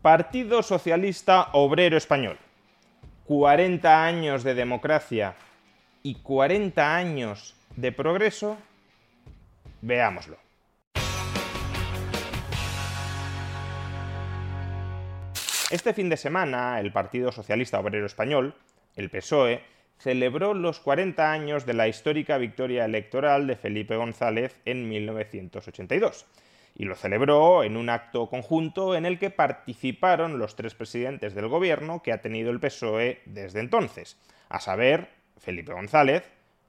Partido Socialista Obrero Español. 40 años de democracia y 40 años de progreso. Veámoslo. Este fin de semana, el Partido Socialista Obrero Español, el PSOE, celebró los 40 años de la histórica victoria electoral de Felipe González en 1982. Y lo celebró en un acto conjunto en el que participaron los tres presidentes del gobierno que ha tenido el PSOE desde entonces, a saber, Felipe González,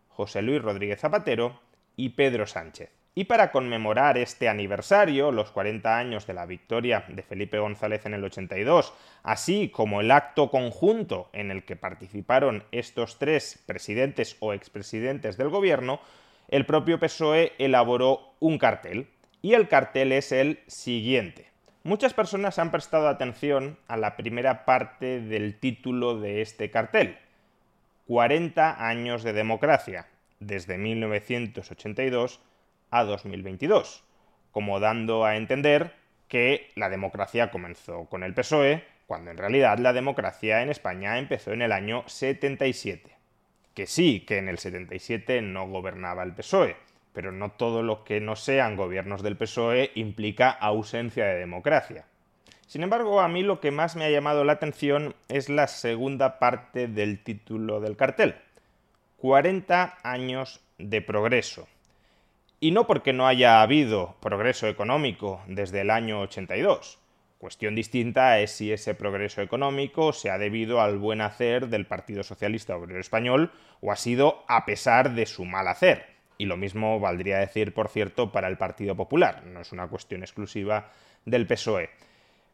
José Luis Rodríguez Zapatero y Pedro Sánchez. Y para conmemorar este aniversario, los 40 años de la victoria de Felipe González en el 82, así como el acto conjunto en el que participaron estos tres presidentes o expresidentes del gobierno, el propio PSOE elaboró un cartel. Y el cartel es el siguiente. Muchas personas han prestado atención a la primera parte del título de este cartel. 40 años de democracia, desde 1982 a 2022, como dando a entender que la democracia comenzó con el PSOE, cuando en realidad la democracia en España empezó en el año 77. Que sí, que en el 77 no gobernaba el PSOE, pero no todo lo que no sean gobiernos del PSOE implica ausencia de democracia. Sin embargo, a mí lo que más me ha llamado la atención es la segunda parte del título del cartel. 40 años de progreso. Y no porque no haya habido progreso económico desde el año 82. Cuestión distinta es si ese progreso económico se ha debido al buen hacer del Partido Socialista Obrero Español o ha sido a pesar de su mal hacer. Y lo mismo valdría decir, por cierto, para el Partido Popular. No es una cuestión exclusiva del PSOE.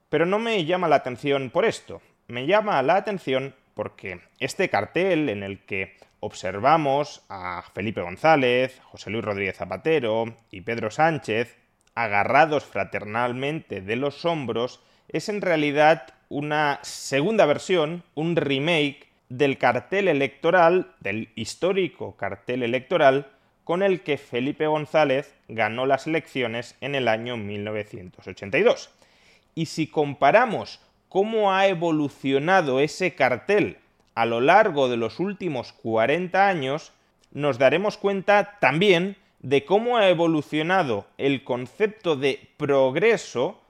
Pero no me llama la atención por esto. Me llama la atención porque este cartel en el que observamos a Felipe González, José Luis Rodríguez Zapatero y Pedro Sánchez agarrados fraternalmente de los hombros, es en realidad una segunda versión, un remake del cartel electoral, del histórico cartel electoral, con el que Felipe González ganó las elecciones en el año 1982. Y si comparamos cómo ha evolucionado ese cartel a lo largo de los últimos 40 años, nos daremos cuenta también de cómo ha evolucionado el concepto de progreso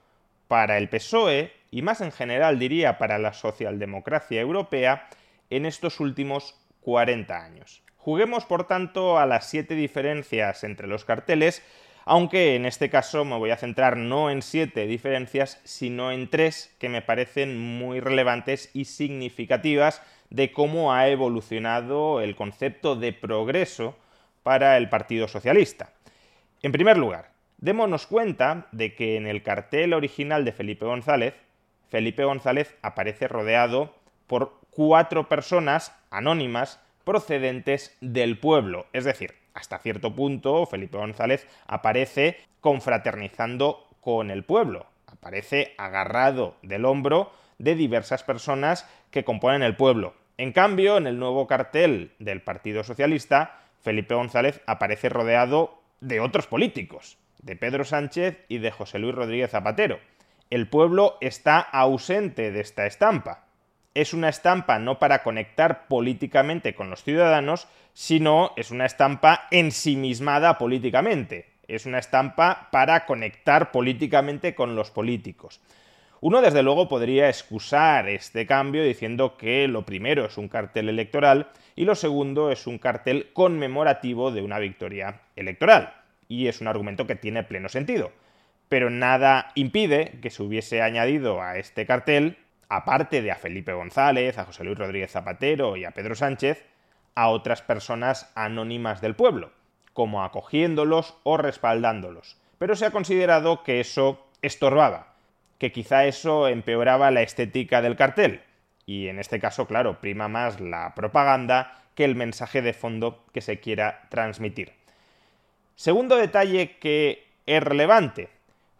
para el PSOE y más en general diría para la socialdemocracia europea en estos últimos 40 años. Juguemos por tanto a las siete diferencias entre los carteles, aunque en este caso me voy a centrar no en siete diferencias, sino en tres que me parecen muy relevantes y significativas de cómo ha evolucionado el concepto de progreso para el Partido Socialista. En primer lugar, démonos cuenta de que en el cartel original de Felipe González, Felipe González aparece rodeado por cuatro personas anónimas procedentes del pueblo. Es decir, hasta cierto punto Felipe González aparece confraternizando con el pueblo, aparece agarrado del hombro de diversas personas que componen el pueblo. En cambio, en el nuevo cartel del Partido Socialista, Felipe González aparece rodeado de otros políticos, de Pedro Sánchez y de José Luis Rodríguez Zapatero. El pueblo está ausente de esta estampa. Es una estampa no para conectar políticamente con los ciudadanos, sino es una estampa ensimismada políticamente. Es una estampa para conectar políticamente con los políticos. Uno, desde luego, podría excusar este cambio diciendo que lo primero es un cartel electoral y lo segundo es un cartel conmemorativo de una victoria electoral. Y es un argumento que tiene pleno sentido. Pero nada impide que se hubiese añadido a este cartel, aparte de a Felipe González, a José Luis Rodríguez Zapatero y a Pedro Sánchez, a otras personas anónimas del pueblo, como acogiéndolos o respaldándolos pero se ha considerado que eso estorbaba, que quizá eso empeoraba la estética del cartel. Y en este caso, claro, prima más la propaganda que el mensaje de fondo que se quiera transmitir. Segundo detalle que es relevante.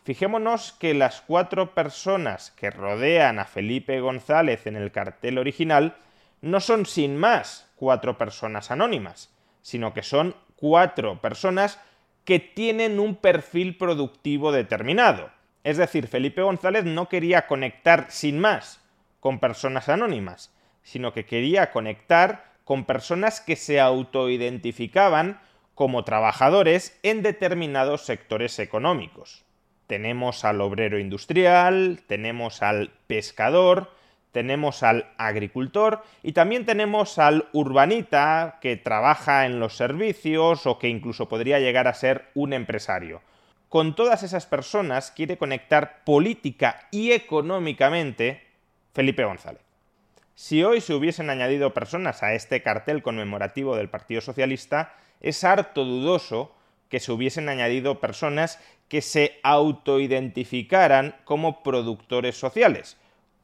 Fijémonos que las cuatro personas que rodean a Felipe González en el cartel original no son sin más cuatro personas anónimas, sino que son cuatro personas que tienen un perfil productivo determinado. Es decir, Felipe González no quería conectar sin más con personas anónimas, sino que quería conectar con personas que se autoidentificaban como trabajadores en determinados sectores económicos. Tenemos al obrero industrial, tenemos al pescador, tenemos al agricultor y también tenemos al urbanita que trabaja en los servicios o que incluso podría llegar a ser un empresario. Con todas esas personas quiere conectar política y económicamente Felipe González. Si hoy se hubiesen añadido personas a este cartel conmemorativo del Partido Socialista, es harto dudoso que se hubiesen añadido personas que se autoidentificaran como productores sociales,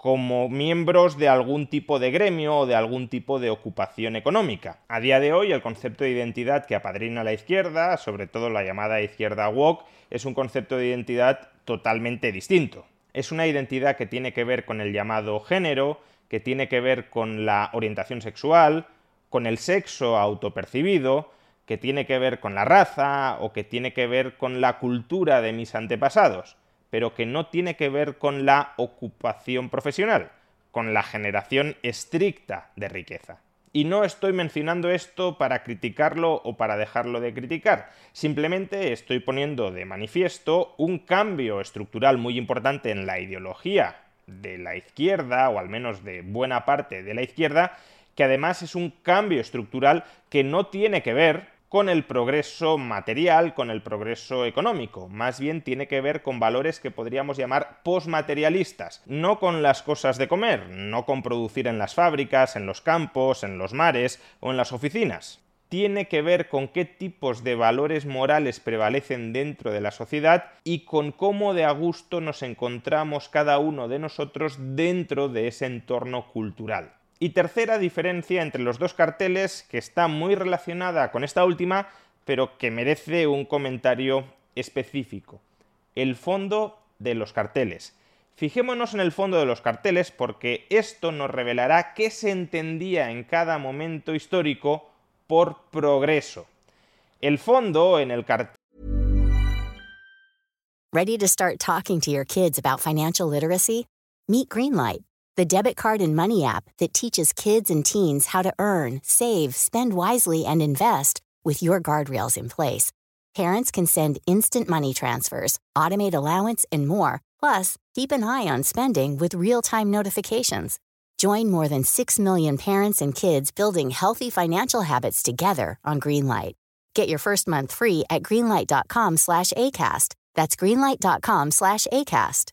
como miembros de algún tipo de gremio o de algún tipo de ocupación económica. A día de hoy, el concepto de identidad que apadrina la izquierda, sobre todo la llamada izquierda woke, es un concepto de identidad totalmente distinto. Es una identidad que tiene que ver con el llamado género, que tiene que ver con la orientación sexual, con el sexo autopercibido, que tiene que ver con la raza o que tiene que ver con la cultura de mis antepasados, pero que no tiene que ver con la ocupación profesional, con la generación estricta de riqueza. Y no estoy mencionando esto para criticarlo o para dejarlo de criticar, simplemente estoy poniendo de manifiesto un cambio estructural muy importante en la ideología de la izquierda, o al menos de buena parte de la izquierda, que además es un cambio estructural que no tiene que ver con el progreso material, con el progreso económico. Más bien tiene que ver con valores que podríamos llamar posmaterialistas, no con las cosas de comer, no con producir en las fábricas, en los campos, en los mares o en las oficinas. Tiene que ver con qué tipos de valores morales prevalecen dentro de la sociedad y con cómo de a gusto nos encontramos cada uno de nosotros dentro de ese entorno cultural. Y tercera diferencia entre los dos carteles que está muy relacionada con esta última, pero que merece un comentario específico. El fondo de los carteles. Fijémonos en el fondo de los carteles porque esto nos revelará qué se entendía en cada momento histórico por progreso. El fondo en el cartel Ready to start talking to your kids about financial literacy? Meet Greenlight the debit card and money app that teaches kids and teens how to earn, save, spend wisely, and invest with your guardrails in place. Parents can send instant money transfers, automate allowance, and more. Plus, keep an eye on spending with real time notifications. Join more than 6 million parents and kids building healthy financial habits together on Greenlight. Get your first month free at greenlight.com slash ACAST. That's greenlight.com slash ACAST.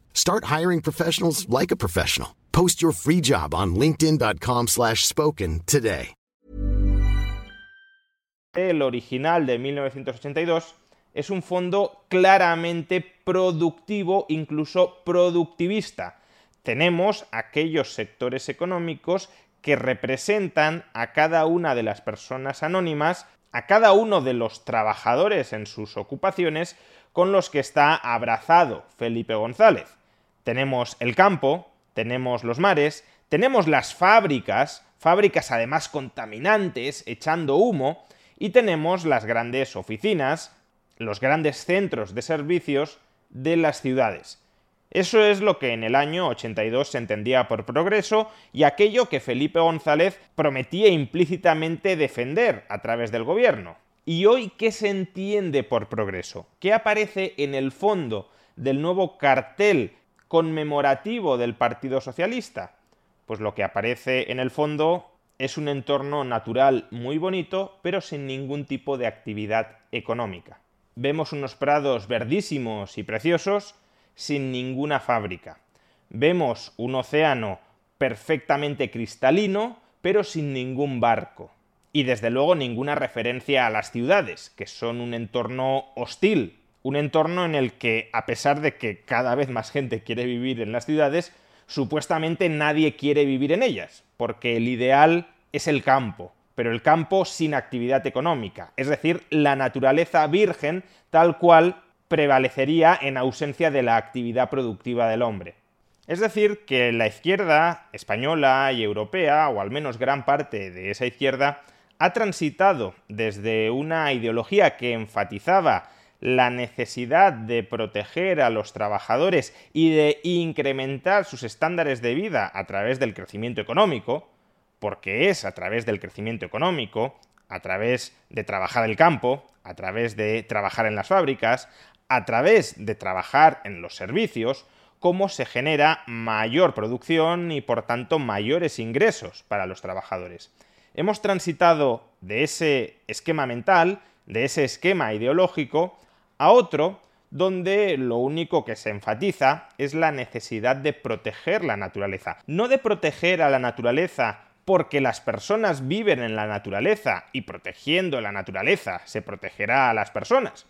Start hiring professionals like a professional. Post your free job on linkedin.com slash spoken today. El original de 1982 es un fondo claramente productivo, incluso productivista. Tenemos aquellos sectores económicos que representan a cada una de las personas anónimas, a cada uno de los trabajadores en sus ocupaciones con los que está abrazado Felipe González tenemos el campo, tenemos los mares, Tenemos las fábricas, fábricas además contaminantes, echando humo, y tenemos las grandes oficinas, los grandes centros de servicios de las ciudades. Eso es lo que en el año 82 se entendía por progreso y aquello que Felipe González prometía implícitamente defender a través del gobierno. ¿Y hoy qué se entiende por progreso? ¿Qué aparece en el fondo del nuevo cartel conmemorativo del Partido Socialista? Pues lo que aparece en el fondo es un entorno natural muy bonito, pero sin ningún tipo de actividad económica. Vemos unos prados verdísimos y preciosos, sin ninguna fábrica. Vemos un océano perfectamente cristalino, pero sin ningún barco. Y desde luego ninguna referencia a las ciudades, que son un entorno hostil, un entorno en el que, a pesar de que cada vez más gente quiere vivir en las ciudades, supuestamente nadie quiere vivir en ellas, porque el ideal es el campo, pero el campo sin actividad económica, es decir, la naturaleza virgen tal cual prevalecería en ausencia de la actividad productiva del hombre. Es decir, que la izquierda española y europea, o al menos gran parte de esa izquierda, ha transitado desde una ideología que enfatizaba la necesidad de proteger a los trabajadores y de incrementar sus estándares de vida a través del crecimiento económico, porque es a través del crecimiento económico, a través de trabajar el campo, a través de trabajar en las fábricas, a través de trabajar en los servicios, cómo se genera mayor producción y por tanto mayores ingresos para los trabajadores. Hemos transitado de ese esquema mental, de ese esquema ideológico, a otro donde lo único que se enfatiza es la necesidad de proteger la naturaleza. No de proteger a la naturaleza porque las personas viven en la naturaleza y protegiendo la naturaleza se protegerá a las personas,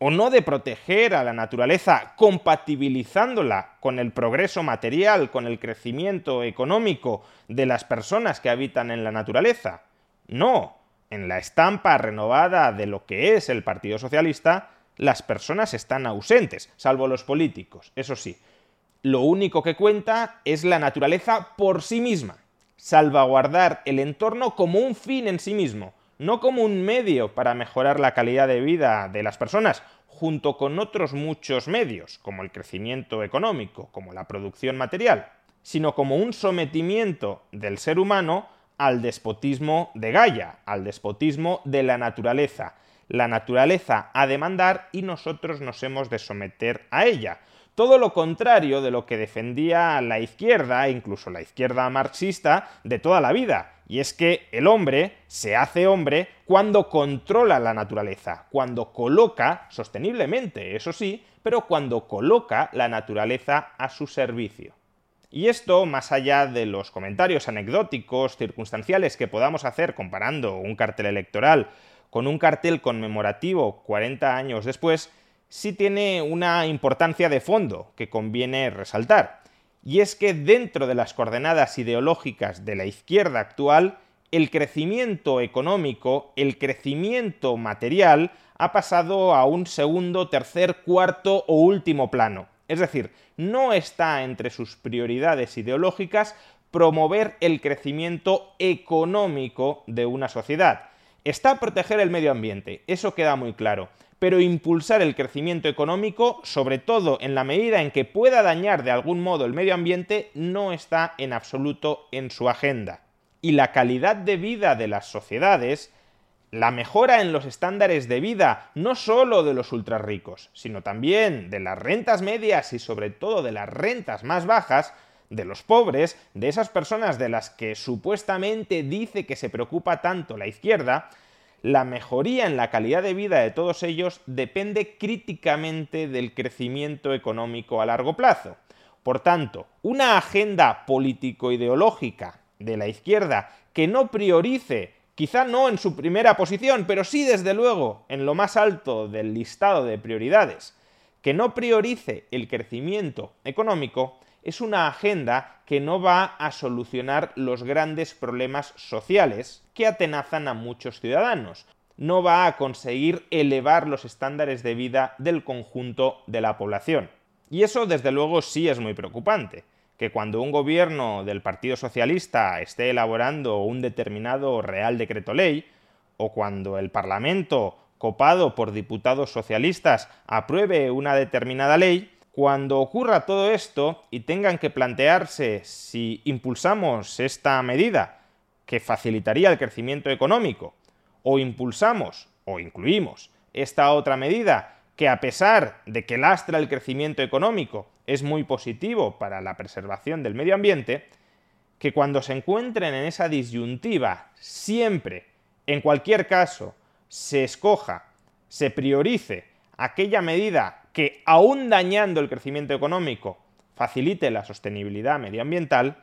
o no de proteger a la naturaleza compatibilizándola con el progreso material, con el crecimiento económico de las personas que habitan en la naturaleza. No, en la estampa renovada de lo que es el Partido Socialista, las personas están ausentes, salvo los políticos, eso sí. Lo único que cuenta es la naturaleza por sí misma, salvaguardar el entorno como un fin en sí mismo, no como un medio para mejorar la calidad de vida de las personas, junto con otros muchos medios, como el crecimiento económico, como la producción material, sino como un sometimiento del ser humano al despotismo de Gaia, al despotismo de la naturaleza. La naturaleza ha de mandar y nosotros nos hemos de someter a ella. Todo lo contrario de lo que defendía la izquierda, incluso la izquierda marxista, de toda la vida, y es que el hombre se hace hombre cuando controla la naturaleza, cuando coloca, sosteniblemente, eso sí, pero cuando coloca la naturaleza a su servicio. Y esto, más allá de los comentarios anecdóticos, circunstanciales que podamos hacer comparando un cartel electoral con un cartel conmemorativo 40 años después, sí tiene una importancia de fondo que conviene resaltar y es que dentro de las coordenadas ideológicas de la izquierda actual, el crecimiento económico, el crecimiento material, ha pasado a un segundo, tercer, cuarto o último plano. Es decir, no está entre sus prioridades ideológicas promover el crecimiento económico de una sociedad. Está proteger el medio ambiente, eso queda muy claro, pero impulsar el crecimiento económico, sobre todo en la medida en que pueda dañar de algún modo el medio ambiente, no está en absoluto en su agenda. Y la calidad de vida de las sociedades, la mejora en los estándares de vida, no solo de los ultrarricos, sino también de las rentas medias y sobre todo de las rentas más bajas, de los pobres, de esas personas de las que supuestamente dice que se preocupa tanto la izquierda, la mejoría en la calidad de vida de todos ellos depende críticamente del crecimiento económico a largo plazo. Por tanto, una agenda político-ideológica de la izquierda que no priorice, quizá no en su primera posición, pero sí desde luego en lo más alto del listado de prioridades, que no priorice el crecimiento económico, es una agenda que no va a solucionar los grandes problemas sociales que atenazan a muchos ciudadanos. No va a conseguir elevar los estándares de vida del conjunto de la población. Y eso desde luego sí es muy preocupante. que cuando un gobierno del Partido Socialista esté elaborando un determinado Real Decreto Ley, o cuando el Parlamento, copado por diputados socialistas, apruebe una determinada ley, cuando ocurra todo esto y tengan que plantearse si impulsamos esta medida que facilitaría el crecimiento económico, o impulsamos o incluimos esta otra medida que a pesar de que lastra el crecimiento económico es muy positivo para la preservación del medio ambiente, que cuando se encuentren en esa disyuntiva siempre, en cualquier caso, se escoja, se priorice aquella medida que, aún dañando el crecimiento económico, facilite la sostenibilidad medioambiental,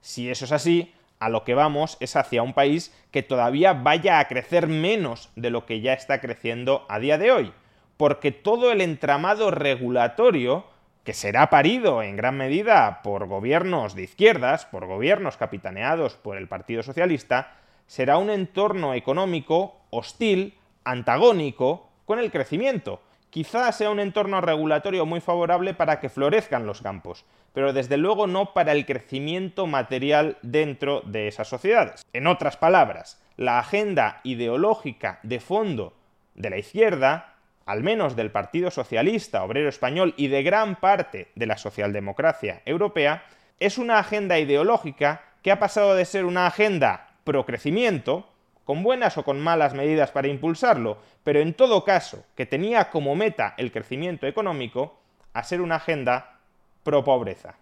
si eso es así, a lo que vamos es hacia un país que todavía vaya a crecer menos de lo que ya está creciendo a día de hoy, porque todo el entramado regulatorio, que será parido en gran medida por gobiernos de izquierdas, por gobiernos capitaneados por el Partido Socialista, será un entorno económico hostil, antagónico, con el crecimiento, Quizás sea un entorno regulatorio muy favorable para que florezcan los campos, pero desde luego no para el crecimiento material dentro de esas sociedades. En otras palabras, la agenda ideológica de fondo de la izquierda, al menos del Partido Socialista Obrero Español y de gran parte de la socialdemocracia europea, es una agenda ideológica que ha pasado de ser una agenda pro crecimiento, con buenas o con malas medidas para impulsarlo, pero en todo caso que tenía como meta el crecimiento económico, a ser una agenda pro pobreza.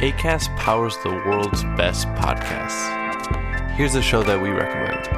ACAST powers the world's best podcasts. Here's a show that we recommend.